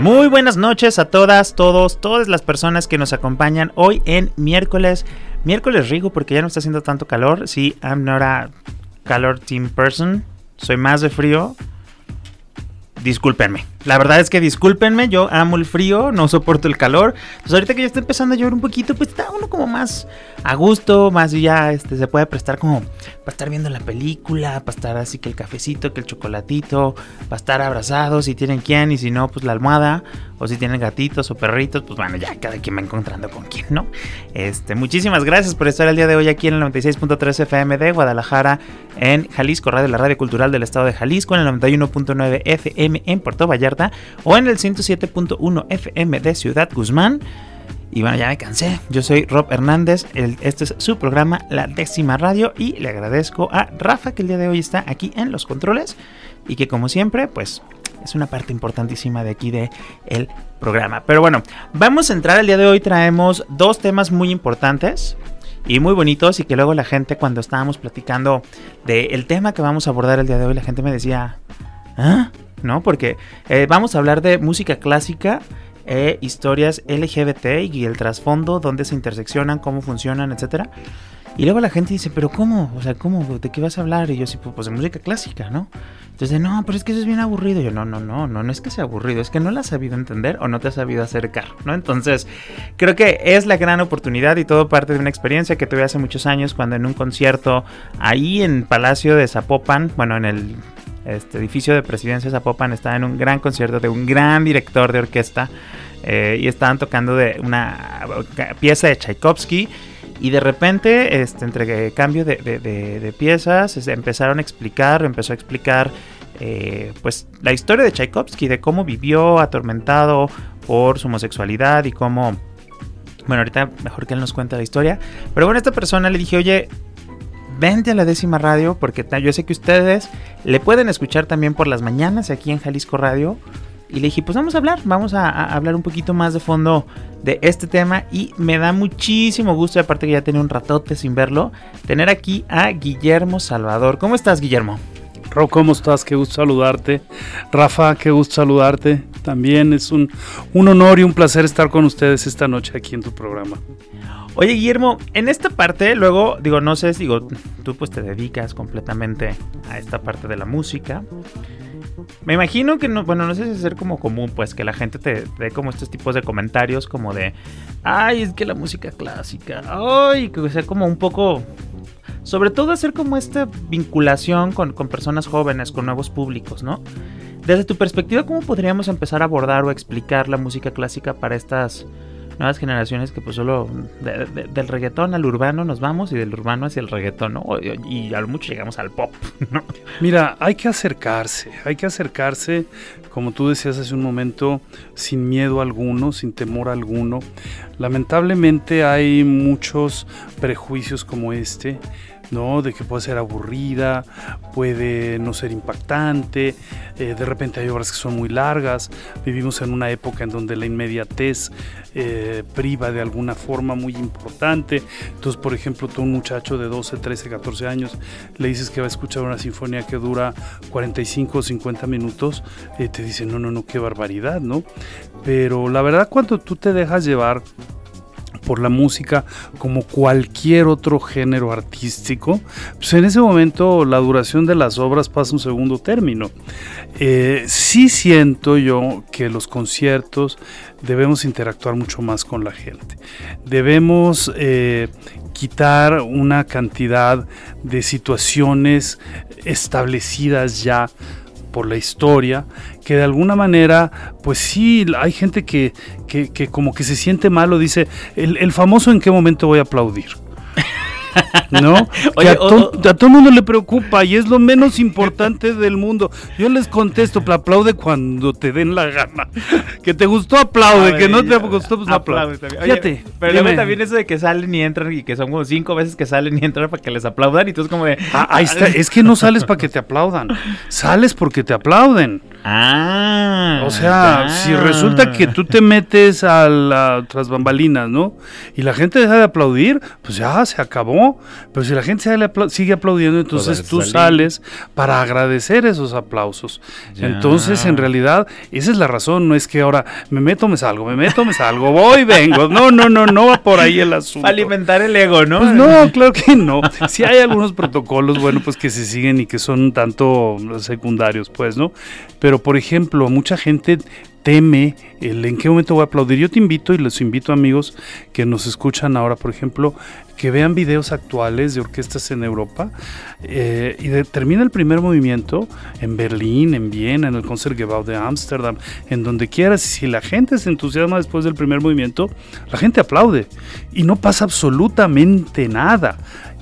Muy buenas noches a todas, todos, todas las personas que nos acompañan hoy en miércoles. Miércoles rico porque ya no está haciendo tanto calor. Sí, I'm not a color team person. Soy más de frío discúlpenme. La verdad es que discúlpenme, yo amo el frío, no soporto el calor. Pues ahorita que ya está empezando a llover un poquito, pues está uno como más a gusto, más ya este, se puede prestar como para estar viendo la película, para estar así que el cafecito, que el chocolatito, para estar abrazados si tienen quien y si no, pues la almohada, o si tienen gatitos o perritos, pues bueno, ya cada quien va encontrando con quién, ¿no? Este, muchísimas gracias por estar el día de hoy aquí en el 96.3 FM de Guadalajara, en Jalisco, Radio, la Radio Cultural del Estado de Jalisco, en el 91.9 FM en Puerto Vallarta, o en el 107.1 FM de Ciudad Guzmán. Y bueno, ya me cansé. Yo soy Rob Hernández. este es su programa, La Décima Radio. Y le agradezco a Rafa que el día de hoy está aquí en los controles. Y que como siempre, pues es una parte importantísima de aquí de el programa. Pero bueno, vamos a entrar el día de hoy. Traemos dos temas muy importantes y muy bonitos. Y que luego la gente, cuando estábamos platicando del tema que vamos a abordar el día de hoy, la gente me decía, ¿ah? ¿No? Porque eh, vamos a hablar de música clásica e historias LGBT y el trasfondo, dónde se interseccionan, cómo funcionan, etcétera. Y luego la gente dice, pero ¿cómo? O sea, ¿cómo? ¿De qué vas a hablar? Y yo sí, pues, pues de música clásica, ¿no? Entonces, no, pero es que eso es bien aburrido. yo, no, no, no, no, no es que sea aburrido, es que no la has sabido entender o no te has sabido acercar, ¿no? Entonces, creo que es la gran oportunidad y todo parte de una experiencia que tuve hace muchos años cuando en un concierto ahí en Palacio de Zapopan, bueno, en el este edificio de presidencia Zapopan estaba en un gran concierto de un gran director de orquesta eh, y estaban tocando de una pieza de Tchaikovsky y de repente este, entre cambio de, piezas se empezaron a explicar, empezó a explicar eh, pues la historia de Tchaikovsky, de cómo vivió atormentado por su homosexualidad y cómo... Bueno, ahorita mejor que él nos cuenta la historia. Pero bueno, esta persona le dije, oye, vente a la décima radio porque yo sé que ustedes le pueden escuchar también por las mañanas aquí en Jalisco Radio. Y le dije, pues vamos a hablar, vamos a, hablar un poquito más de fondo de este tema. Y me da muchísimo gusto, aparte que ya tenía un ratote sin verlo, tener aquí a Guillermo Salvador. ¿Cómo estás, Guillermo? Ro, ¿cómo estás? Qué gusto saludarte. Rafa, qué gusto saludarte. También es un, un honor y un placer estar con ustedes esta noche aquí en tu programa. Oye, Guillermo, en esta parte, luego, digo, no sé, digo, tú pues te dedicas completamente a esta parte de la música. Me imagino que no, bueno, no sé si es ser como común, pues que la gente te dé como estos tipos de comentarios como de, ay, es que la música clásica, ay, que sea como un poco, sobre todo hacer como esta vinculación con, con personas jóvenes, con nuevos públicos, ¿no? Desde tu perspectiva, ¿cómo podríamos empezar a abordar o explicar la música clásica para estas nuevas generaciones que pues solo del reggaetón al urbano nos vamos y del urbano hacia el reggaetón, ¿no? Y a lo mucho llegamos al pop, ¿no? Mira, hay que acercarse, hay que acercarse, como tú decías hace un momento, sin miedo alguno, sin temor alguno. Lamentablemente hay muchos prejuicios como este ¿no? De que puede ser aburrida, puede no ser impactante, eh, de repente hay obras que son muy largas, vivimos en una época en donde la inmediatez eh, priva de alguna forma muy importante, entonces por ejemplo tú un muchacho de 12, 13, 14 años le dices que va a escuchar una sinfonía que dura 45 o 50 minutos, eh, te dice no, no, no, qué barbaridad, ¿no? Pero la verdad cuando tú te dejas llevar por la música como cualquier otro género artístico, pues en ese momento la duración de las obras pasa un segundo término. Eh, sí siento yo que los conciertos debemos interactuar mucho más con la gente. Debemos eh, quitar una cantidad de situaciones establecidas ya por la historia, que de alguna manera, pues sí, hay gente que, que, como que se siente mal o dice, el, famoso en qué momento voy a aplaudir. ¿no? que a, todo el mundo le preocupa y es lo menos importante del mundo. Yo les contesto, aplaude cuando te den la gana. Que te gustó, aplaude, que no te gustó, pues aplaude. Fíjate, pero también eso de que salen y entran y que son como cinco veces que salen y entran para que les aplaudan y tú es como de... Ah, ahí está, es que no sales para que te aplaudan, sales porque te aplauden. Ah. O sea, si resulta que tú te metes a las tras bambalinas, ¿no? Y la gente deja de aplaudir, pues ya se acabó. Pero si la gente sigue aplaudiendo, entonces pues tú sales para agradecer esos aplausos. Entonces, en realidad, esa es la razón. No es que ahora me meto, me salgo, me meto, me salgo, voy, vengo. No, no, no, no va por ahí el asunto. alimentar el ego, ¿no? Pues no, claro que no. Si hay algunos protocolos, bueno, pues que se siguen y que son un tanto secundarios, pues, ¿no? Pero, por ejemplo, mucha gente teme el en qué momento voy a aplaudir. Yo te invito y les invito amigos que nos escuchan ahora, por ejemplo, que vean videos actuales de orquestas en Europa eh, y termina el primer movimiento en Berlín, en Viena, en el Concertgebouw de Ámsterdam, en donde quieras. Si la gente se entusiasma después del primer movimiento, la gente aplaude y no pasa absolutamente nada.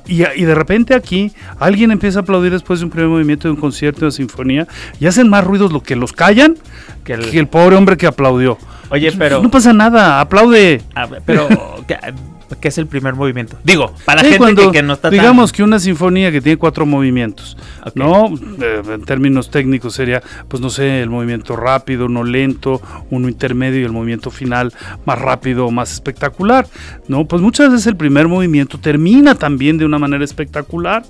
Y, de repente aquí alguien empieza a aplaudir después de un primer movimiento de un concierto de sinfonía y hacen más ruidos lo que los callan que el, pobre hombre que aplaudió. Oye, pero... No pasa nada, aplaude. pero... que es el primer movimiento. Digo, para la gente que, no está Digamos que una sinfonía que tiene cuatro movimientos, ¿no? Eh, en términos técnicos sería, pues no sé, el movimiento rápido, uno lento, uno intermedio y el movimiento final más rápido o más espectacular, ¿no? Pues muchas veces el primer movimiento termina también de una manera espectacular.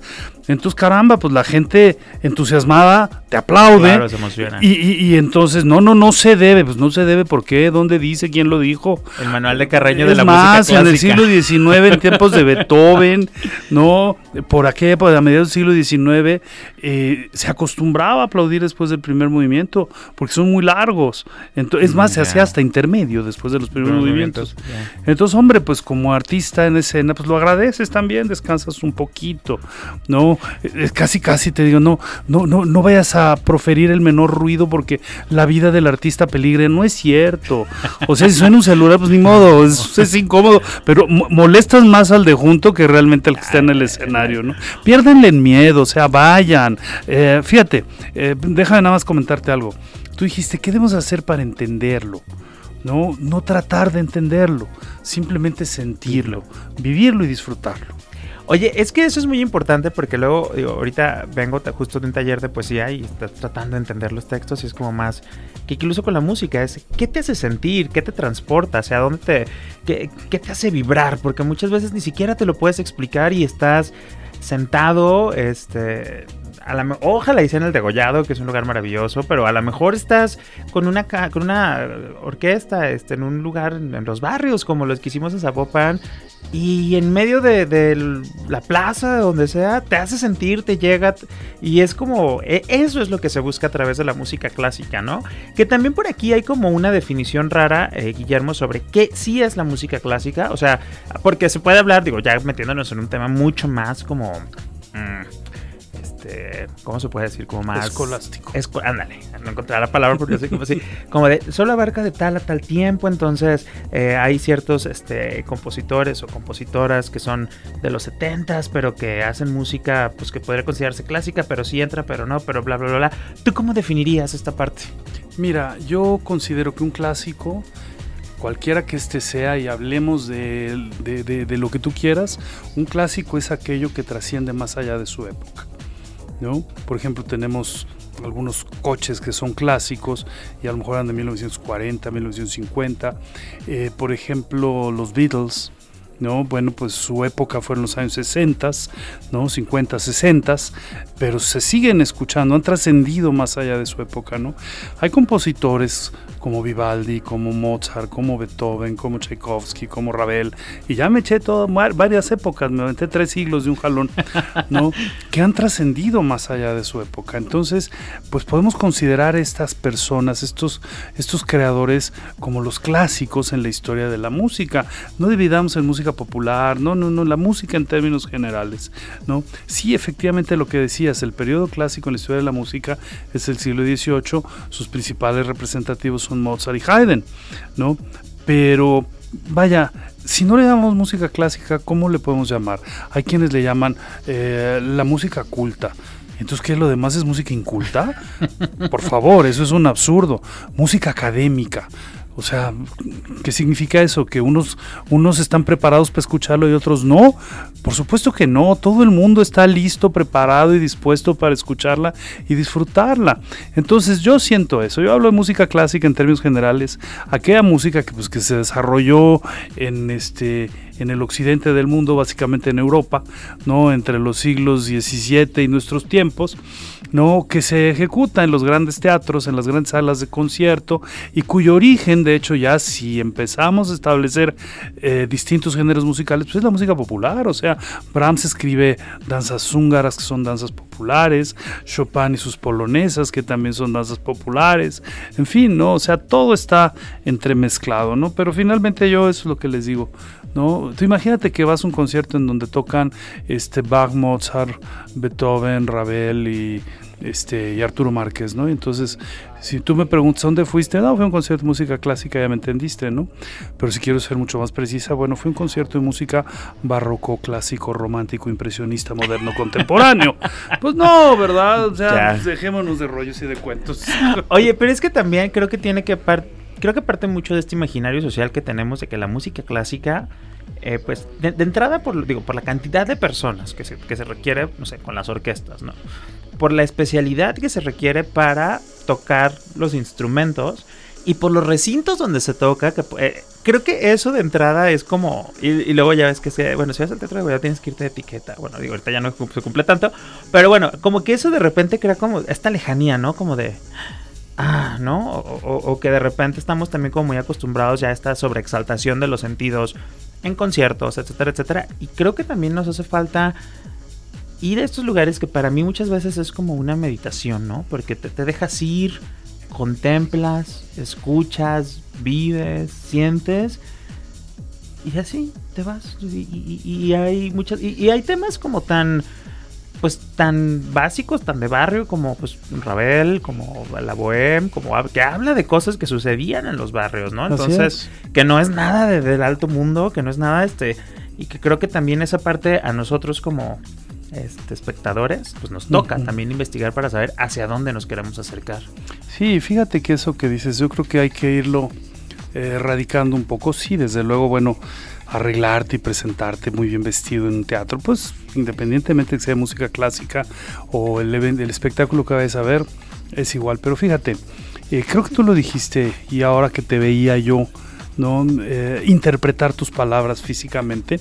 Entonces, caramba, pues la gente entusiasmada te aplaude. Claro, se emociona. Y, y, entonces, no, no, no se debe, pues no se debe, ¿por qué? ¿Dónde dice? ¿Quién lo dijo? El manual de Carreño de la música clásica. en el siglo XIX, en tiempos de Beethoven, ¿no? Por aquella época, a mediados del siglo XIX, eh, se acostumbraba a aplaudir después del primer movimiento, porque son muy largos. Entonces, es más, se hacía hasta intermedio después de los primeros movimientos. Entonces, hombre, pues como artista en escena, pues lo agradeces también, descansas un poquito, ¿no? Es casi, casi te digo, no, no, no, no vayas a proferir el menor ruido porque la vida del artista peligre. No es cierto. O sea, si suena un celular, pues ni modo, es, incómodo, pero molestas más al de junto que realmente al que está en el escenario, ¿no? Piérdenle miedo, o sea, vayan. Eh, fíjate, eh, déjame nada más comentarte algo. Tú dijiste, ¿qué debemos hacer para entenderlo? No, no tratar de entenderlo, simplemente sentirlo, vivirlo y disfrutarlo. Oye, es que eso es muy importante porque luego, ahorita vengo justo de un taller de poesía y estás tratando de entender los textos y es como más que incluso con la música es qué te hace sentir, qué te transporta, o sea, dónde te, qué, qué te hace vibrar, porque muchas veces ni siquiera te lo puedes explicar y estás sentado, este, a la, ojalá en el degollado, que es un lugar maravilloso, pero a lo mejor estás con una, con una orquesta este, en un lugar en, los barrios, como los que hicimos en Zapopan, y en medio de, la plaza, donde sea, te hace sentir, te llega, y es como, e, eso es lo que se busca a través de la música clásica, ¿no? Que también por aquí hay como una definición rara, eh, Guillermo, sobre qué sí es la música clásica, o sea, porque se puede hablar, digo, ya metiéndonos en un tema mucho más como... Mm, este, ¿cómo se puede decir? Como más... Escolástico. ándale, no encontré la palabra porque así como así, como de, solo abarca de tal a tal tiempo, entonces eh, hay ciertos este, compositores o compositoras que son de los 70 pero que hacen música, pues que podría considerarse clásica, pero sí entra, pero no, pero bla, bla, bla, bla. ¿Tú cómo definirías esta parte? Mira, yo considero que un clásico cualquiera que este sea y hablemos de, de, lo que tú quieras, un clásico es aquello que trasciende más allá de su época. ¿No? Por ejemplo, tenemos algunos coches que son clásicos y a lo mejor eran de 1940, 1950. Eh, por ejemplo, los Beatles, ¿no? Bueno, pues su época fue en los años 60, ¿no? 50, 60, pero se siguen escuchando, han trascendido más allá de su época, ¿no? Hay compositores como Vivaldi, como Mozart, como Beethoven, como Tchaikovsky, como Ravel, y ya me eché todo, varias épocas, me aventé tres siglos de un jalón, ¿no? que han trascendido más allá de su época. Entonces, pues podemos considerar estas personas, estos, estos creadores, como los clásicos en la historia de la música. No dividamos en música popular, no, no, no, la música en términos generales, ¿no? Sí, efectivamente lo que decías, el periodo clásico en la historia de la música es el siglo XVIII, sus principales representativos Mozart y Haydn, ¿no? Pero vaya, si no le llamamos música clásica, ¿cómo le podemos llamar? Hay quienes le llaman eh, la música culta. Entonces, ¿qué? ¿Lo demás es música inculta? Por favor, eso es un absurdo. Música académica. O sea, ¿qué significa eso? ¿Que unos, unos están preparados para escucharlo y otros no? Por supuesto que no. Todo el mundo está listo, preparado y dispuesto para escucharla y disfrutarla. Entonces yo siento eso. Yo hablo de música clásica en términos generales. Aquella música que, pues, que se desarrolló en este en el occidente del mundo, básicamente en Europa, ¿no? entre los siglos XVII y nuestros tiempos, ¿no? que se ejecuta en los grandes teatros, en las grandes salas de concierto, y cuyo origen, de hecho, ya si empezamos a establecer eh, distintos géneros musicales, pues es la música popular, o sea, Brahms escribe danzas húngaras, que son danzas populares, Chopin y sus polonesas, que también son danzas populares, en fin, ¿no? O sea, todo está entremezclado, ¿no? Pero finalmente yo eso es lo que les digo, ¿no? Tú imagínate que vas a un concierto en donde tocan este Bach, Mozart, Beethoven, Ravel y este y Arturo Márquez, ¿no? Entonces, si tú me preguntas dónde fuiste, no, fue un concierto de música clásica, ya me entendiste, ¿no? Pero si quiero ser mucho más precisa, bueno, fue un concierto de música barroco, clásico, romántico, impresionista, moderno, contemporáneo. Pues no, ¿verdad? O sea, dejémonos de rollos y de cuentos. Oye, pero es que también creo que tiene que creo que parte mucho de este imaginario social que tenemos de que la música clásica, eh, pues de, entrada por, digo, por la cantidad de personas que se, que se requiere, no sé, con las orquestas, ¿no? Por la especialidad que se requiere para tocar los instrumentos y por los recintos donde se toca, que eh, creo que eso de entrada es como, y, luego ya ves que, se, bueno, si vas al teatro ya tienes que irte de etiqueta, bueno, digo, ahorita ya no se cumple tanto, pero bueno, como que eso de repente crea como esta lejanía, ¿no? Como de, ah, ¿no? O, que de repente estamos también como muy acostumbrados ya a esta sobreexaltación de los sentidos en conciertos, etcétera, etcétera. Y creo que también nos hace falta ir a estos lugares que para mí muchas veces es como una meditación, ¿no? Porque te, dejas ir, contemplas, escuchas, vives, sientes y así te vas. Y, hay muchas y, hay temas como tan pues tan básicos, tan de barrio como pues Ravel, como la Bohème, como que habla de cosas que sucedían en los barrios, ¿no? Entonces, que no es nada de, del alto mundo, que no es nada este y que creo que también esa parte a nosotros como este, espectadores, pues nos toca también investigar para saber hacia dónde nos queremos acercar. Sí, fíjate que eso que dices, yo creo que hay que irlo eh, erradicando un poco, sí, desde luego, bueno, arreglarte y presentarte muy bien vestido en un teatro, pues independientemente de que sea música clásica o el, el espectáculo que vayas a ver, es igual. Pero fíjate, eh, creo que tú lo dijiste y ahora que te veía yo, ¿no? Eh, interpretar tus palabras físicamente.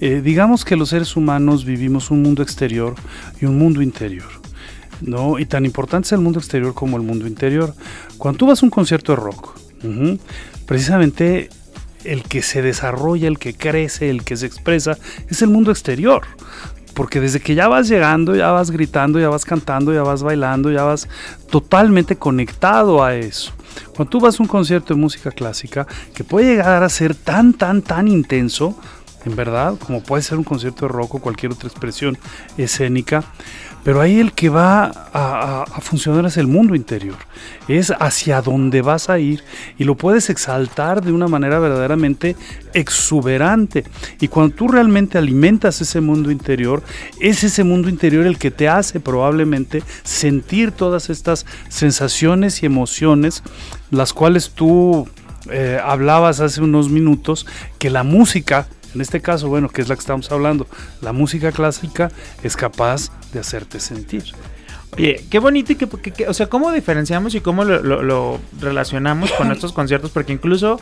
Eh, digamos que los seres humanos vivimos un mundo exterior y un mundo interior. ¿no? Y tan importante es el mundo exterior como el mundo interior. Cuando tú vas a un concierto de rock, precisamente el que se desarrolla, el que crece, el que se expresa, es el mundo exterior. Porque desde que ya vas llegando, ya vas gritando, ya vas cantando, ya vas bailando, ya vas totalmente conectado a eso. Cuando tú vas a un concierto de música clásica, que puede llegar a ser tan, tan, tan intenso, en verdad, como puede ser un concierto de rock o cualquier otra expresión escénica, pero ahí el que va a, funcionar es el mundo interior, es hacia dónde vas a ir y lo puedes exaltar de una manera verdaderamente exuberante. Y cuando tú realmente alimentas ese mundo interior, es ese mundo interior el que te hace probablemente sentir todas estas sensaciones y emociones, las cuales tú eh, hablabas hace unos minutos, que la música en este caso, bueno, que es la que estamos hablando, la música clásica es capaz de hacerte sentir. Oye, qué bonito y que, o sea, ¿cómo diferenciamos y cómo lo, relacionamos con estos conciertos? Porque incluso,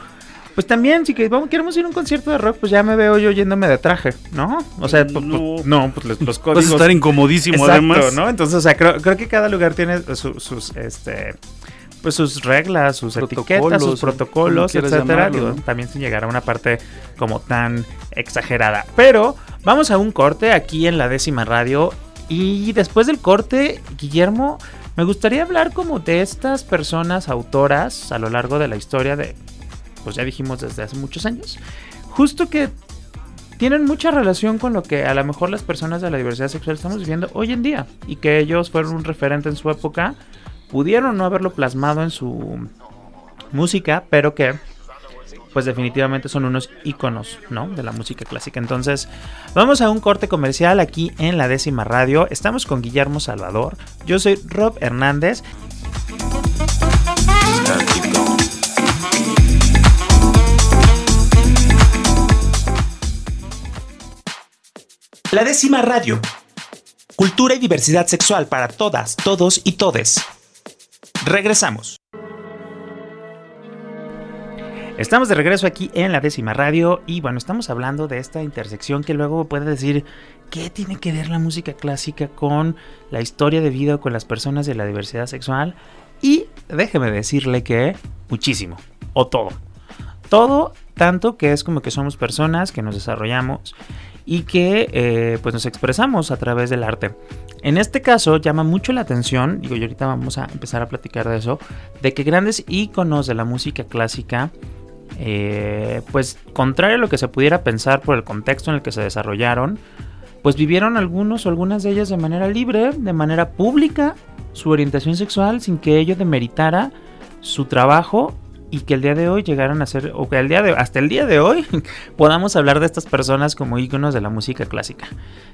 pues también, si que vamos, queremos ir a un concierto de rock, pues ya me veo yo yéndome de traje, ¿no? O sea, pues, pues, no, pues, los, los códigos. Vas a estar incomodísimo además. ¿no? Entonces, o sea, creo, creo que cada lugar tiene sus, este pues sus reglas, sus etiquetas, sus protocolos, etcétera. también sin llegar a una parte como tan exagerada. Pero vamos a un corte aquí en la décima radio. Y después del corte, Guillermo, me gustaría hablar como de estas personas autoras a lo largo de la historia de, pues ya dijimos desde hace muchos años, justo que tienen mucha relación con lo que a lo mejor las personas de la diversidad sexual estamos viviendo hoy en día y que ellos fueron un referente en su época pudieron no haberlo plasmado en su música, pero que pues definitivamente son unos iconos, ¿no? De la música clásica. Entonces, vamos a un corte comercial aquí en la décima radio. Estamos con Guillermo Salvador. Yo soy Rob Hernández. La décima radio. Cultura y diversidad sexual para todas, todos y todes. Regresamos. Estamos de regreso aquí en la décima radio y bueno, estamos hablando de esta intersección que luego puede decir qué tiene que ver la música clásica con la historia de vida con las personas de la diversidad sexual y déjeme decirle que muchísimo o todo. Todo tanto que es como que somos personas que nos desarrollamos y que eh, pues nos expresamos a través del arte. En este caso llama mucho la atención, digo, y ahorita vamos a empezar a platicar de eso, de que grandes íconos de la música clásica eh, pues contrario a lo que se pudiera pensar por el contexto en el que se desarrollaron, pues vivieron algunos o algunas de ellas de manera libre, de manera pública, su orientación sexual sin que ello demeritara su trabajo y que el día de hoy llegaron a ser, o que el día de, hasta el día de hoy podamos hablar de estas personas como íconos de la música clásica.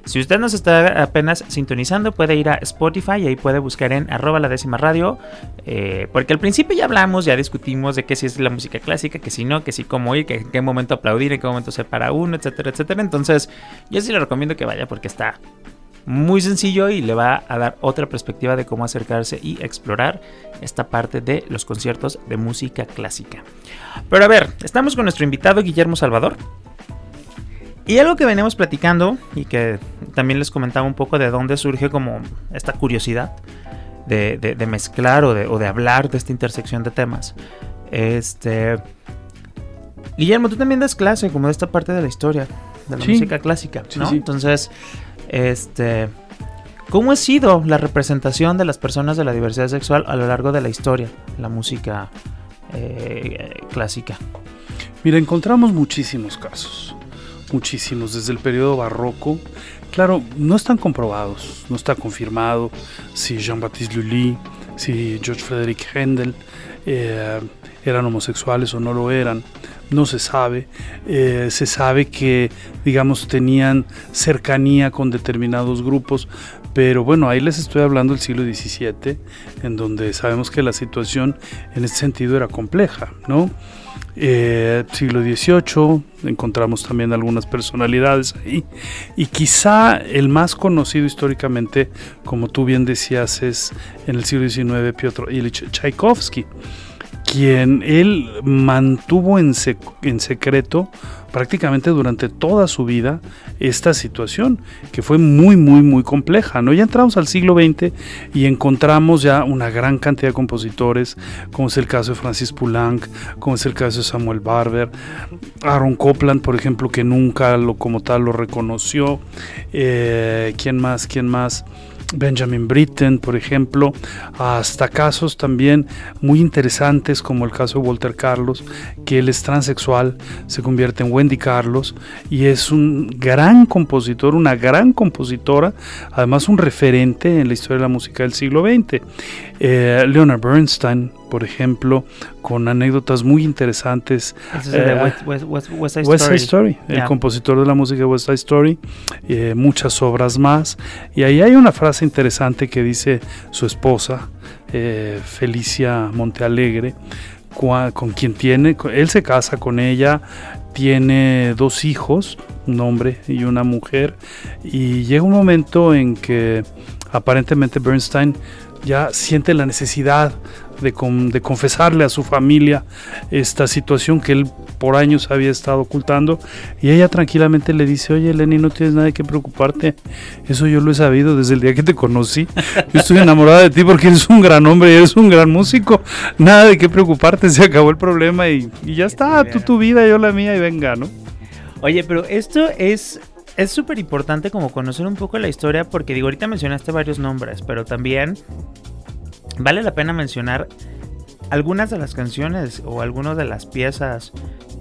Si usted nos está apenas sintonizando, puede ir a Spotify y ahí puede buscar en arroba la décima radio, eh, porque al principio ya hablamos, ya discutimos de qué si es la música clásica, que si no, que si cómo ir, que en qué momento aplaudir, en qué momento se para uno, etcétera, etcétera. Entonces, yo sí le recomiendo que vaya porque está muy sencillo y le va a dar otra perspectiva de cómo acercarse y explorar esta parte de los conciertos de música clásica. Pero a ver, estamos con nuestro invitado Guillermo Salvador. Y algo que venimos platicando y que también les comentaba un poco de dónde surge como esta curiosidad de, mezclar o de, hablar de esta intersección de temas. Este. Guillermo, tú también das clase como de esta parte de la historia, de la música clásica, ¿no? Entonces, este, ¿Cómo ha sido la representación de las personas de la diversidad sexual a lo largo de la historia, la música eh, clásica? Mira, encontramos muchísimos casos, muchísimos, desde el periodo barroco. Claro, no están comprobados, no está confirmado si Jean-Baptiste Lully, si George Frederick Händel eh, eran homosexuales o no lo eran no se sabe. Eh, se sabe que, digamos, tenían cercanía con determinados grupos, pero bueno, ahí les estoy hablando del siglo XVII, en donde sabemos que la situación en ese sentido era compleja, ¿no? Eh, siglo XVIII, encontramos también algunas personalidades ahí, y quizá el más conocido históricamente, como tú bien decías, es en el siglo XIX Piotr Ilich Tchaikovsky quien él mantuvo en, secreto prácticamente durante toda su vida esta situación, que fue muy, muy, muy compleja. ¿no? Ya entramos al siglo XX y encontramos ya una gran cantidad de compositores, como es el caso de Francis Poulenc, como es el caso de Samuel Barber, Aaron Copland, por ejemplo, que nunca lo, como tal lo reconoció. Eh, ¿Quién más? ¿Quién más? Benjamin Britten, por ejemplo, hasta casos también muy interesantes como el caso de Walter Carlos, que él es transexual, se convierte en Wendy Carlos y es un gran compositor, una gran compositora, además un referente en la historia de la música del siglo XX. Eh, Leonard Bernstein, por ejemplo, con anécdotas muy interesantes. Eh, West, Side Story, el compositor de la música de West Side Story, eh, muchas obras más. Y ahí hay una frase interesante que dice su esposa, Felicia Montealegre, con quien tiene, él se casa con ella, tiene dos hijos, un hombre y una mujer, y llega un momento en que aparentemente Bernstein ya siente la necesidad de, de, confesarle a su familia esta situación que él por años había estado ocultando y ella tranquilamente le dice, oye Lenny, no tienes nada de qué preocuparte, eso yo lo he sabido desde el día que te conocí, yo estoy enamorada de ti porque eres un gran hombre y eres un gran músico, nada de qué preocuparte, se acabó el problema y, y ya está, tú tu vida, yo la mía y venga, ¿no? Oye, pero esto es es súper importante como conocer un poco la historia porque digo, ahorita mencionaste varios nombres, pero también vale la pena mencionar algunas de las canciones o algunas de las piezas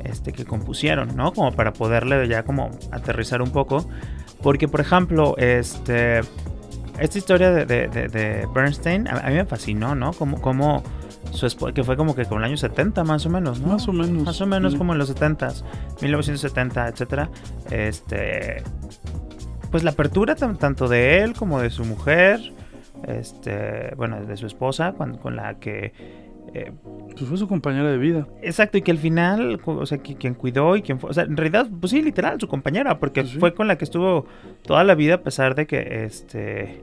este, que compusieron, ¿no? Como para poderle ya como aterrizar un poco. Porque, por ejemplo, este, esta historia de, Bernstein a, mí me fascinó, ¿no? Como su que fue como que con el año 70 más o menos, ¿no? Más o menos. Más o menos Sí. como en los 70 1970, etcétera. Este pues la apertura tan- tanto de él como de su mujer, este, bueno, de su esposa con, con la que eh, Pues fue su compañera de vida. Exacto, y que al final, o sea, que- quien cuidó y quien fue, o sea, en realidad, pues sí, literal, su compañera, porque Pues sí. fue con la que estuvo toda la vida, a pesar de que, este,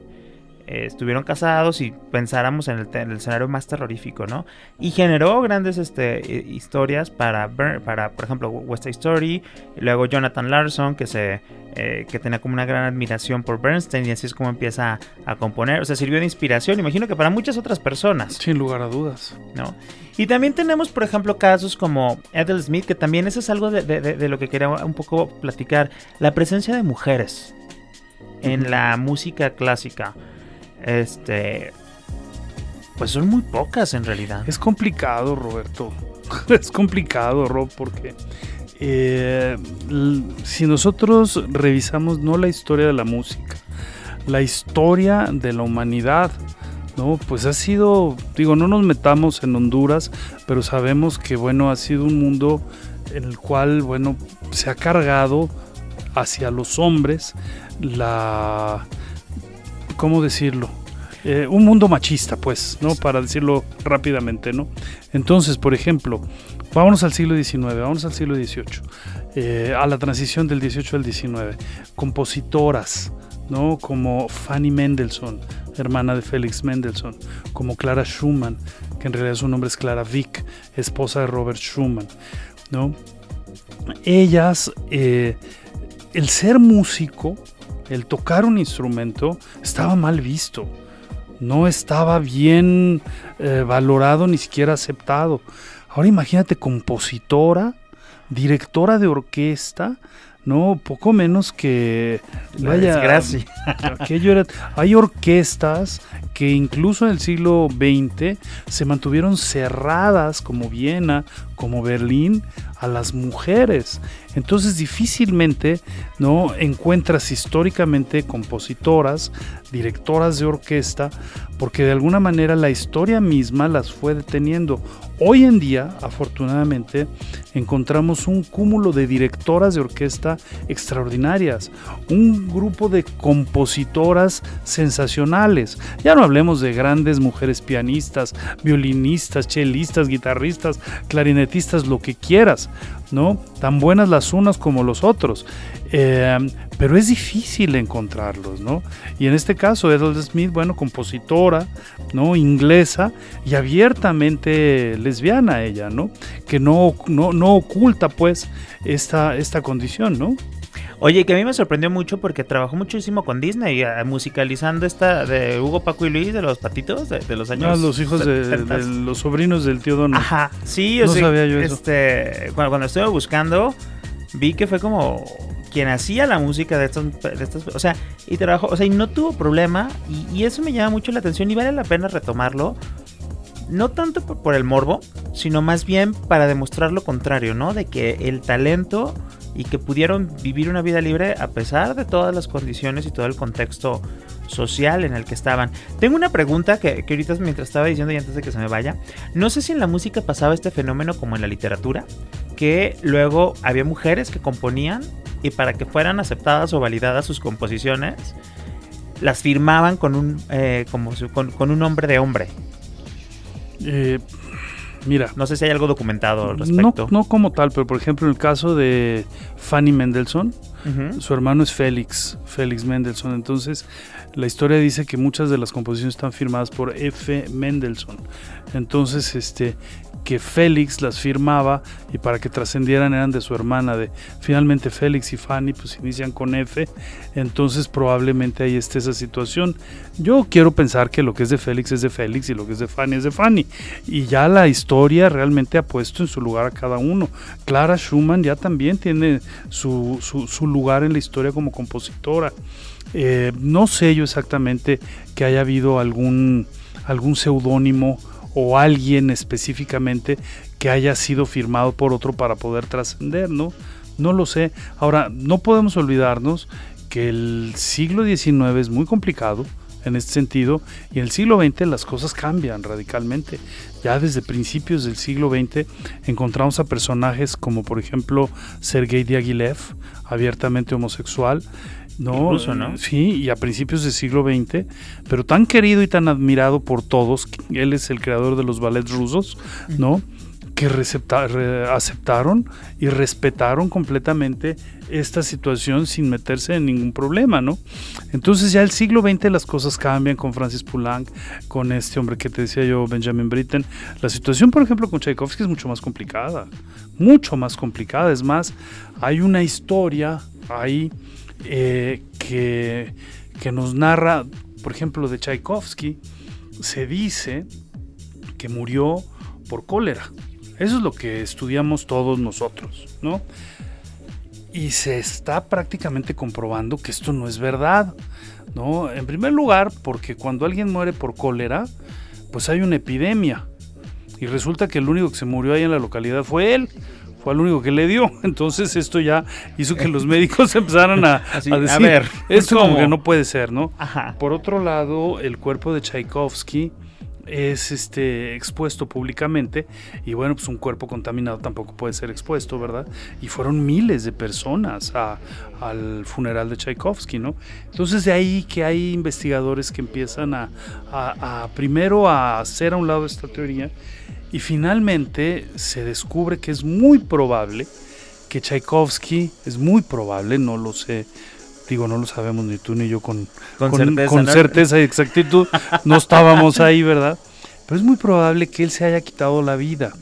eh, estuvieron casados y pensáramos en el, te- en el escenario más terrorífico, ¿no? Y generó grandes, este, hi- historias para, para, por ejemplo, West Side Story, y luego Jonathan Larson, que se, eh, que tenía como una gran admiración por Bernstein, y así es como empieza a componer, o sea, sirvió de inspiración, imagino que para muchas otras personas. Sin lugar a dudas. ¿no? Y también tenemos, por ejemplo, casos como Ethel Smith, que también eso es algo de, de- de- de lo que quería un poco platicar, la presencia de mujeres en la música clásica. Este, pues son muy pocas en realidad. Es complicado, Roberto. es complicado, Rob, porque eh, si nosotros revisamos no la historia de la música, la historia de la humanidad, ¿no? Pues ha sido, digo, no nos metamos en Honduras, pero sabemos que, bueno, ha sido un mundo en el cual, bueno, se ha cargado hacia los hombres la... ¿Cómo decirlo? Eh, un mundo machista, pues, ¿no? Para decirlo rápidamente, ¿no? Entonces, por ejemplo, vámonos al siglo XIX, vámonos al siglo XVIII, eh, a la transición del XVIII al XIX, compositoras, ¿no? Como Fanny Mendelssohn, hermana de Félix Mendelssohn, como Clara Schumann, que en realidad su nombre es Clara Vick, esposa de Robert Schumann, ¿no? Ellas, eh, el ser músico, el tocar un instrumento, estaba mal visto no estaba bien eh, valorado ni siquiera aceptado. Ahora imagínate compositora, directora de orquesta, no poco menos que La vaya, desgracia. aquello era- hay orquestas que incluso en el siglo XX se mantuvieron cerradas como Viena, como Berlín a las mujeres. Entonces difícilmente no encuentras históricamente compositoras, directoras de orquesta, porque de alguna manera la historia misma las fue deteniendo. Hoy en día, afortunadamente, encontramos un cúmulo de directoras de orquesta extraordinarias, un grupo de compositoras sensacionales. Ya no hablemos de grandes mujeres pianistas, violinistas, chelistas, guitarristas, clarinetistas, lo que quieras, ¿no? Tan buenas las unas como los otros. Eh, pero es difícil encontrarlos, ¿no? Y en este caso, Ethel Smith, bueno, compositora, ¿no? Inglesa y abiertamente lesbiana ella, ¿no? Que no, no, no oculta, pues, esta, esta condición, ¿no? Oye, que a mí me sorprendió mucho porque trabajó muchísimo con Disney, eh, musicalizando esta de Hugo, Paco y Luis de los patitos de, de los años. Ah, los hijos de, de 70. los sobrinos del tío Don. Ajá, sí, o No sea, sabía yo eso. Este, cuando, cuando estuve buscando, vi que fue como quien hacía la música de estos o sea, y trabajó, o sea, y no tuvo problema, y, y eso me llama mucho la atención y vale la pena retomarlo. No tanto por, por el morbo, sino más bien para demostrar lo contrario, ¿no? De que el talento y que pudieron vivir una vida libre a pesar de todas las condiciones y todo el contexto social en el que estaban. Tengo una pregunta que, que ahorita mientras estaba diciendo y antes de que se me vaya, no sé si en la música pasaba este fenómeno como en la literatura, que luego había mujeres que componían y para que fueran aceptadas o validadas sus composiciones, las firmaban con un, eh, con un nombre de hombre. Eh, mira, No sé si hay algo documentado al no, respecto. no como tal, pero por ejemplo en el caso de Fanny Mendelssohn, su hermano es Félix, Félix Mendelssohn. Entonces, la historia dice que muchas de las composiciones están firmadas por F. Mendelssohn. Entonces, este, que Félix las firmaba y para que trascendieran eran de su hermana. De, finalmente, Félix y Fanny pues inician con F. Entonces, probablemente ahí esté esa situación. Yo quiero pensar que lo que es de Félix es de Félix y lo que es de Fanny es de Fanny. Y ya la historia realmente ha puesto en su lugar a cada uno. Clara Schumann ya también tiene su, su, lugar en la historia como compositora. Eh, no sé yo exactamente que haya habido algún, algún seudónimo o alguien específicamente que haya sido firmado por otro para poder trascender, ¿no? No lo sé. Ahora, no podemos olvidarnos que el siglo XIX es muy complicado, en este sentido. Y en el siglo XX las cosas cambian radicalmente. Ya desde principios del siglo XX encontramos a personajes como por ejemplo Sergei Diaghilev, abiertamente homosexual, ¿no? ¿no? Sí, y a principios del siglo XX, pero tan querido y tan admirado por todos, él es el creador de los ballets rusos, ¿no? que aceptaron y respetaron completamente esta situación sin meterse en ningún problema, ¿no? Entonces ya el siglo XX las cosas cambian con Francis Poulenc, con este hombre que te decía yo, Benjamin Britten. La situación, por ejemplo, con Tchaikovsky es mucho más complicada, mucho más complicada. Es más, hay una historia ahí eh, que, que nos narra, por ejemplo, de Tchaikovsky, se dice que murió por cólera. Eso es lo que estudiamos todos nosotros, ¿no? Y se está prácticamente comprobando que esto no es verdad, ¿no? En primer lugar, porque cuando alguien muere por cólera, pues hay una epidemia. Y resulta que el único que se murió ahí en la localidad fue él fue el único que le dio. Entonces esto ya hizo que los médicos empezaran a, decir, a ver, esto como que no puede ser, ¿no? Por otro lado, el cuerpo de Tchaikovsky es este expuesto públicamente y bueno pues un cuerpo contaminado tampoco puede ser expuesto verdad y fueron miles de personas al funeral de Tchaikovsky no entonces de ahí que hay investigadores que empiezan a, a primero a hacer a un lado esta teoría y finalmente se descubre que es muy probable que Tchaikovsky es muy probable no lo sé digo, no lo sabemos ni tú ni yo con, con, certeza, y exactitud, no estábamos ahí, ¿verdad? Pero es muy probable que él se haya quitado la vida.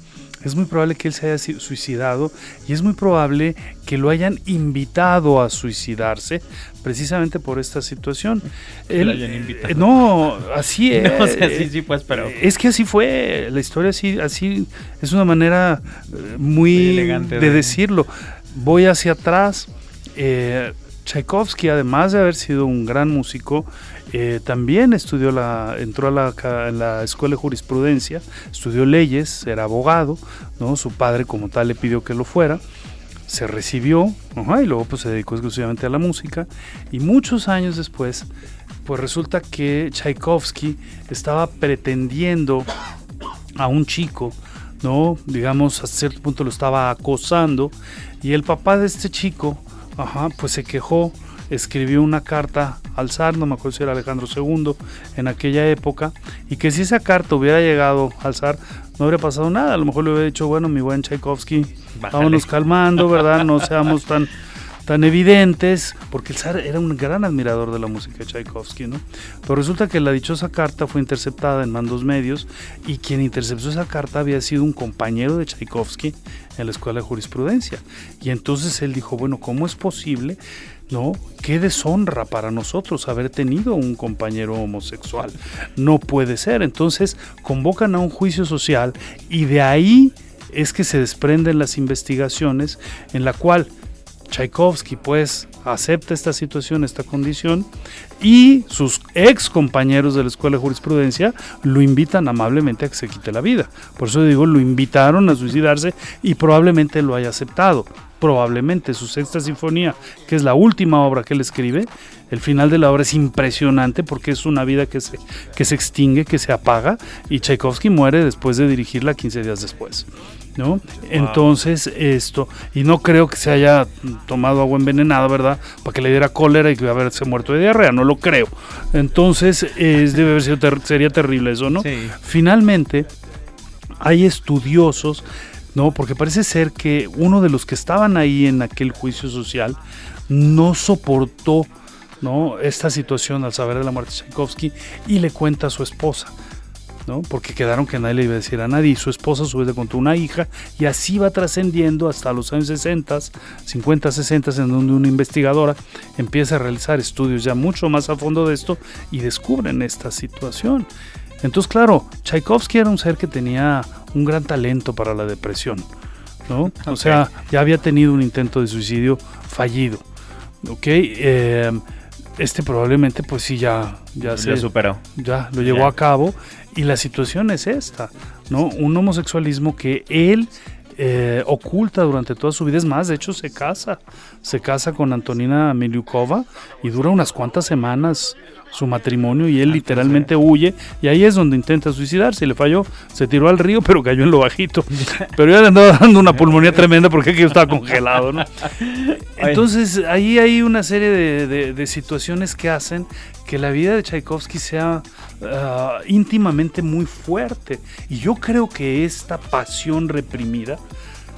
Es muy probable que él se haya suicidado y es muy probable que lo hayan invitado a suicidarse precisamente por esta situación. Él, hayan invitado. Eh, no, así es. no, sí, sí, pues, pero... Es que así fue, la historia así, así es una manera eh, muy, elegante de, decirlo. Voy hacia atrás. Eh, Tchaikovsky, además de haber sido un gran músico, eh, también estudió la, entró a la, escuela de jurisprudencia, estudió leyes, era abogado, ¿no? Su padre como tal le pidió que lo fuera, se recibió, y luego pues se dedicó exclusivamente a la música, y muchos años después, pues resulta que Tchaikovsky estaba pretendiendo a un chico, ¿no? Digamos, a cierto punto lo estaba acosando, y el papá de este chico, Ajá, pues se quejó, escribió una carta al zar, no me acuerdo si era Alejandro II en aquella época, y que si esa carta hubiera llegado al zar, no habría pasado nada. A lo mejor le hubiera dicho, bueno, mi buen Tchaikovsky, vámonos calmando, ¿verdad? No seamos tan tan evidentes, porque el zar era un gran admirador de la música de Tchaikovsky, ¿no? Pero resulta que la dichosa carta fue interceptada en mandos medios y quien interceptó esa carta había sido un compañero de Tchaikovsky en la escuela de jurisprudencia. Y entonces él dijo, bueno, ¿cómo es posible? ¿No? Qué deshonra para nosotros haber tenido un compañero homosexual. No puede ser. Entonces convocan a un juicio social y de ahí es que se desprenden las investigaciones en la cual Tchaikovsky pues acepta esta situación, esta condición, y sus ex compañeros de la Escuela de Jurisprudencia lo invitan amablemente a que se quite la vida. Por eso digo, lo invitaron a suicidarse y probablemente lo haya aceptado. Probablemente su sexta sinfonía, que es la última obra que él escribe, el final de la obra es impresionante porque es una vida que se, que se extingue, que se apaga, y Tchaikovsky muere después de dirigirla 15 días después. ¿no? Entonces, esto, y no creo que se haya tomado agua envenenada, ¿verdad? Para que le diera cólera y que haberse muerto de diarrea, no lo creo. Entonces, es, debe haber sido sería terrible eso, ¿no? Finalmente, hay estudiosos, ¿no? Porque parece ser que uno de los que estaban ahí en aquel juicio social no soportó, ¿no? Esta situación al saber de la muerte de Tchaikovsky y le cuenta a su esposa. ¿no? Porque quedaron que nadie le iba a decir a nadie. Y su esposa a su vez le contó una hija y así va trascendiendo hasta los años 60, 50, 60, en donde una investigadora empieza a realizar estudios ya mucho más a fondo de esto y descubren esta situación. Entonces, claro, Tchaikovsky era un ser que tenía un gran talento para la depresión, ¿no? O sea, ya había tenido un intento de suicidio fallido, ¿ok? Eh, este probablemente pues sí ya, ya se superó. Ya lo llevó a cabo y la situación es esta, ¿no? Un homosexualismo que él eh, oculta durante toda su vida. Es más, de hecho se casa, se casa con Antonina Miliukova y dura unas cuantas semanas su matrimonio y él literalmente huye y ahí es donde intenta suicidarse, le falló, se tiró al río pero cayó en lo bajito, pero ya le andaba dando una pulmonía tremenda porque aquello estaba congelado, ¿no? Entonces ahí hay una serie de, situaciones que hacen que la vida de Tchaikovsky sea ah, íntimamente muy fuerte y yo creo que esta pasión reprimida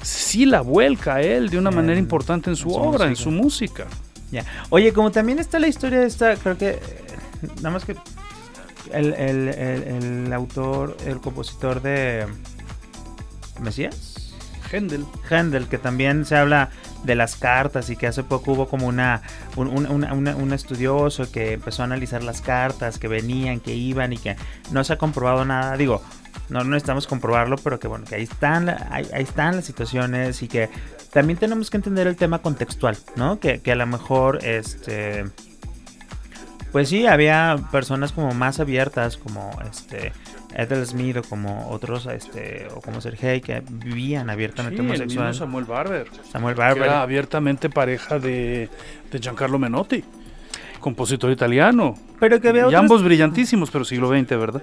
sí la vuelca a él de una manera importante en su, obra, en su música. Ya. Oye, como también está la historia de esta, creo que nada más que el, autor, el compositor de Mesías. Händel. Händel, que también se habla de las cartas y que hace poco hubo como una un, estudioso que empezó a analizar las cartas que venían, que iban y que no se ha comprobado nada. Digo, no, no necesitamos comprobarlo, pero que bueno, que ahí están, ahí, están las situaciones y que también tenemos que entender el tema contextual, ¿no? Que, que a lo mejor este pues sí, había personas como más abiertas, como este Ethel Smith o como otros, este, o como Sergei, que vivían abiertamente sí, homosexual. El Samuel Barber. Samuel Barber. era abiertamente pareja de, de Giancarlo Menotti compositor italiano. Pero que había y ambos brillantísimos, pero siglo XX, ¿verdad?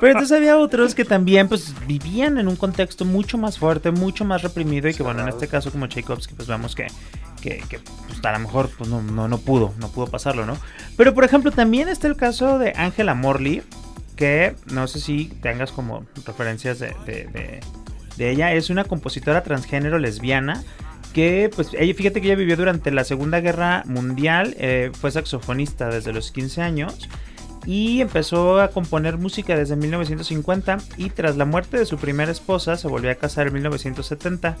pero entonces había otros que también pues vivían en un contexto mucho más fuerte, mucho más reprimido y que bueno, en este caso como Tchaikovsky pues vemos que, que, pues, a lo mejor pues no, no, no pudo, no pudo pasarlo, ¿no? Pero por ejemplo también está el caso de Angela Morley, que no sé si tengas como referencias de, de, ella, es una compositora transgénero lesbiana que pues ella, fíjate que ella vivió durante la Segunda Guerra Mundial, eh, fue saxofonista desde los 15 años y empezó a componer música desde 1950 y tras la muerte de su primera esposa se volvió a casar en 1970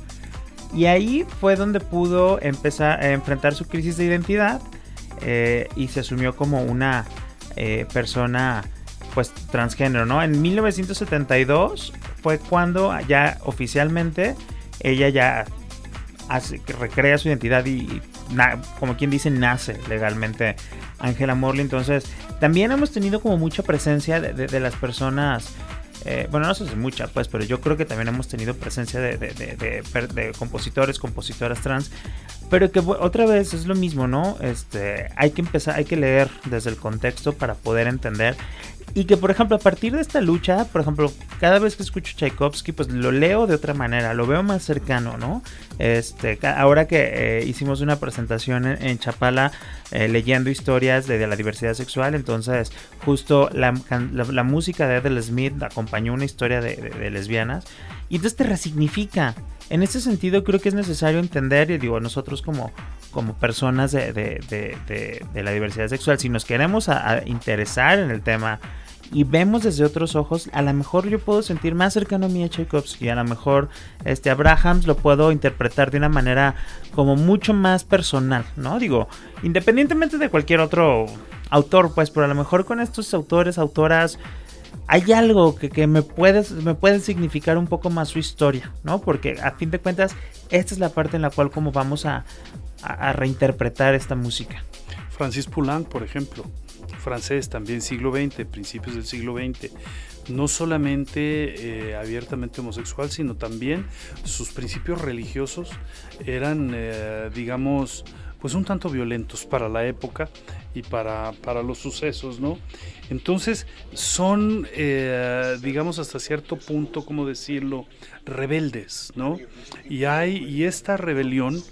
y ahí fue donde pudo empezar a enfrentar su crisis de identidad eh, y se asumió como una eh, persona pues transgénero, ¿no? En 1972 fue cuando ya oficialmente ella ya hace, recrea su identidad y, como quien dice, nace legalmente Angela Morley. Entonces, también hemos tenido como mucha presencia de, las personas. Eh, bueno, no sé si mucha, pues, pero yo creo que también hemos tenido presencia de, de, compositores, compositoras trans, pero que otra vez es lo mismo, ¿no? Este, hay que empezar, hay que leer desde el contexto para poder entender y que, por ejemplo, a partir de esta lucha, por ejemplo, cada vez que escucho Tchaikovsky, pues lo leo de otra manera, lo veo más cercano, ¿no? Este, ahora que eh, hicimos una presentación en, Chapala eh, leyendo historias de, la diversidad sexual, entonces justo la, música de Ethel Smith acompañó una historia de, lesbianas y entonces te resignifica. En ese sentido creo que es necesario entender, y digo, nosotros como, como personas de, la diversidad sexual, si nos queremos interesar en el tema y vemos desde otros ojos, a lo mejor yo puedo sentir más cercano a mí a Tchaikovsky, a lo mejor este Abrahams lo puedo interpretar de una manera como mucho más personal, ¿no? Digo, independientemente de cualquier otro autor, pues, pero a lo mejor con estos autores, autoras, hay algo que, me, puede, me puede significar un poco más su historia, ¿no? Porque a fin de cuentas, esta es la parte en la cual como vamos a, a reinterpretar esta música. Francis Poulenc, por ejemplo, francés, también siglo XX, principios del siglo XX, no solamente eh, abiertamente homosexual, sino también sus principios religiosos eran, eh, digamos, pues un tanto violentos para la época y para, para los sucesos, ¿no? Entonces son, eh, digamos, hasta cierto punto, ¿cómo decirlo?, rebeldes, ¿no? Y hay, y esta rebelión,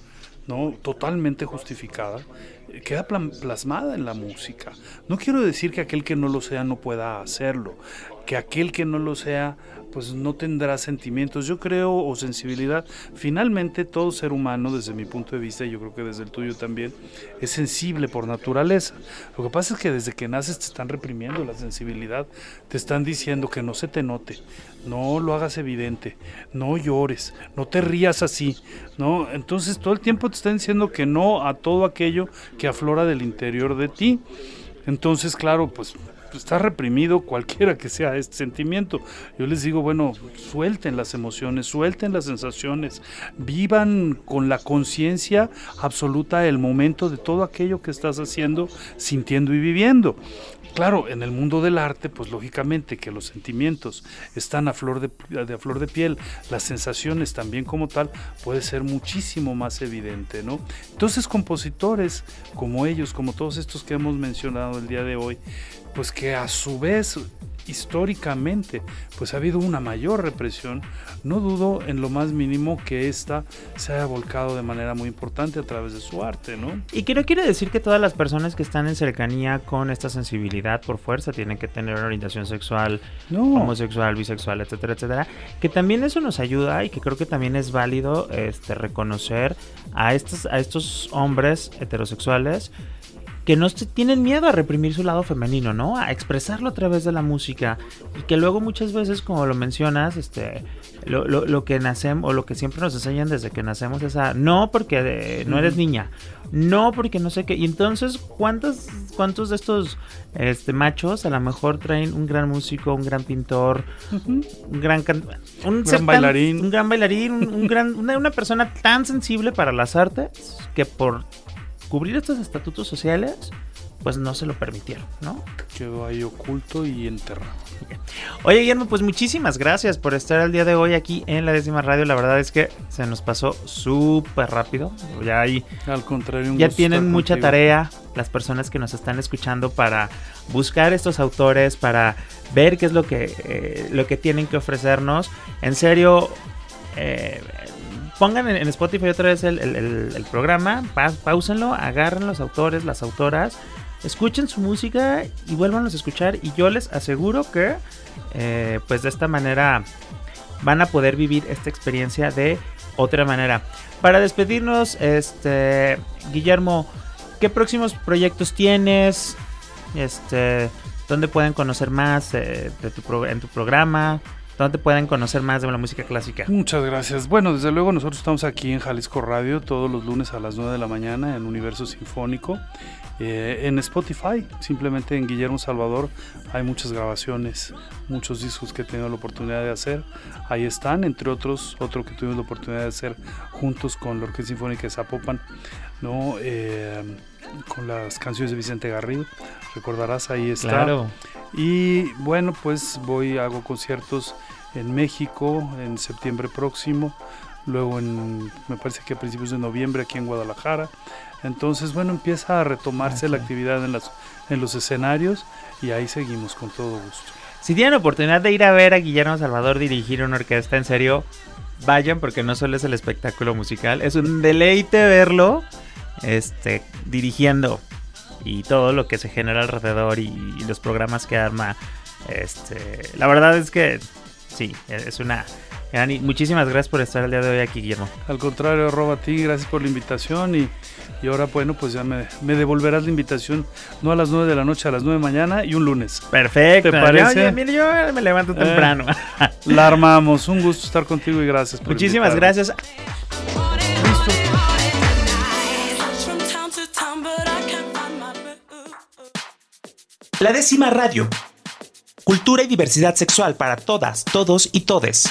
¿no? Totalmente justificada, queda plasmada en la música. No quiero decir que aquel que no lo sea no pueda hacerlo, que aquel que no lo sea pues no tendrá sentimientos, yo creo, o sensibilidad. Finalmente todo ser humano, desde mi punto de vista, y yo creo que desde el tuyo también, es sensible por naturaleza. Lo que pasa es que desde que naces te están reprimiendo la sensibilidad, te están diciendo que no se te note, no lo hagas evidente, no llores, no te rías así, ¿no? Entonces todo el tiempo te están diciendo que no a todo aquello que aflora del interior de ti. Entonces, claro, pues está reprimido cualquiera que sea este sentimiento. Yo les digo, bueno, suelten las emociones, suelten las sensaciones, vivan con la conciencia absoluta del momento de todo aquello que estás haciendo, sintiendo y viviendo. Claro, en el mundo del arte, pues lógicamente que los sentimientos están a flor de, a flor de piel, las sensaciones también como tal, puede ser muchísimo más evidente, ¿no? Entonces compositores como ellos, como todos estos que hemos mencionado el día de hoy, pues que a su vez históricamente pues ha habido una mayor represión, no dudo en lo más mínimo que esta se haya volcado de manera muy importante a través de su arte, ¿no? Y que no quiere decir que todas las personas que están en cercanía con esta sensibilidad por fuerza tienen que tener una orientación sexual, No. homosexual, bisexual, etcétera, etcétera. Que también eso nos ayuda y que creo que también es válido este, reconocer a estos, a estos hombres heterosexuales que no tienen miedo a reprimir su lado femenino, ¿no? A expresarlo a través de la música. Y que luego muchas veces, como lo mencionas, este, lo, lo, lo que nacemos, o lo que siempre nos enseñan desde que nacemos es a, no porque eh, no eres niña, no porque no sé qué. Y entonces, ¿cuántos, cuántos de estos este, machos a lo mejor traen un gran músico, un gran pintor, un gran, can- un, Gran tan- bailarín. un gran bailarín, un, un gran, una, una persona tan sensible para las artes que por cubrir estos estatutos sociales, pues no se lo permitieron, ¿no? Quedó ahí oculto y enterrado. Oye, Guillermo, pues muchísimas gracias por estar el día de hoy aquí en la décima radio. La verdad es que se nos pasó súper rápido. Ya hay Al contrario, un ya tienen mucha contigo. tarea las personas que nos están escuchando para buscar estos autores, para ver qué es lo que, eh, lo que tienen que ofrecernos. En serio, eh, pongan en, Spotify otra vez el, programa, pa- pausenlo, agarren los autores, las autoras, escuchen su música y vuelvanlos a escuchar. Y yo les aseguro que, eh, pues de esta manera, van a poder vivir esta experiencia de otra manera. Para despedirnos, este Guillermo, ¿qué próximos proyectos tienes? Este, ¿dónde pueden conocer más eh, de tu en tu programa? ¿Dónde pueden conocer más de la música clásica? Muchas gracias. Bueno, desde luego nosotros estamos aquí en Jalisco Radio todos los lunes a las 9 de la mañana en Universo Sinfónico. Eh, en Spotify, simplemente en Guillermo Salvador, hay muchas grabaciones, muchos discos que he tenido la oportunidad de hacer. Ahí están, entre otros, otro que tuvimos la oportunidad de hacer juntos con la Orquesta Sinfónica de Zapopan, ¿no? Eh, con las canciones de Vicente Garrido. Recordarás, ahí está. Claro. Y bueno, pues voy, hago conciertos en México en septiembre próximo, luego en, me parece que a principios de noviembre aquí en Guadalajara. Entonces, bueno, empieza a retomarse la Ok. actividad en, las, en los escenarios y ahí seguimos con todo gusto. Si tienen oportunidad de ir a ver a Guillermo Salvador dirigir una orquesta, en serio, vayan porque no solo es el espectáculo musical, es un deleite verlo este, dirigiendo y todo lo que se genera alrededor y, y los programas que arma. Este, la verdad es que sí, es una Muchísimas gracias por estar el día de hoy aquí, Guillermo. Al contrario, Roba a ti, gracias por la invitación y, y ahora, bueno, pues ya me, me devolverás la invitación, no a las 9 de la noche, a las 9 de mañana y un lunes. Perfecto. ¿Te parece? Yo, mira, yo me levanto Eh. temprano. La armamos, un gusto estar contigo y gracias por Muchísimas invitarme. gracias. La décima radio. Cultura y diversidad sexual para todas, todos y todes.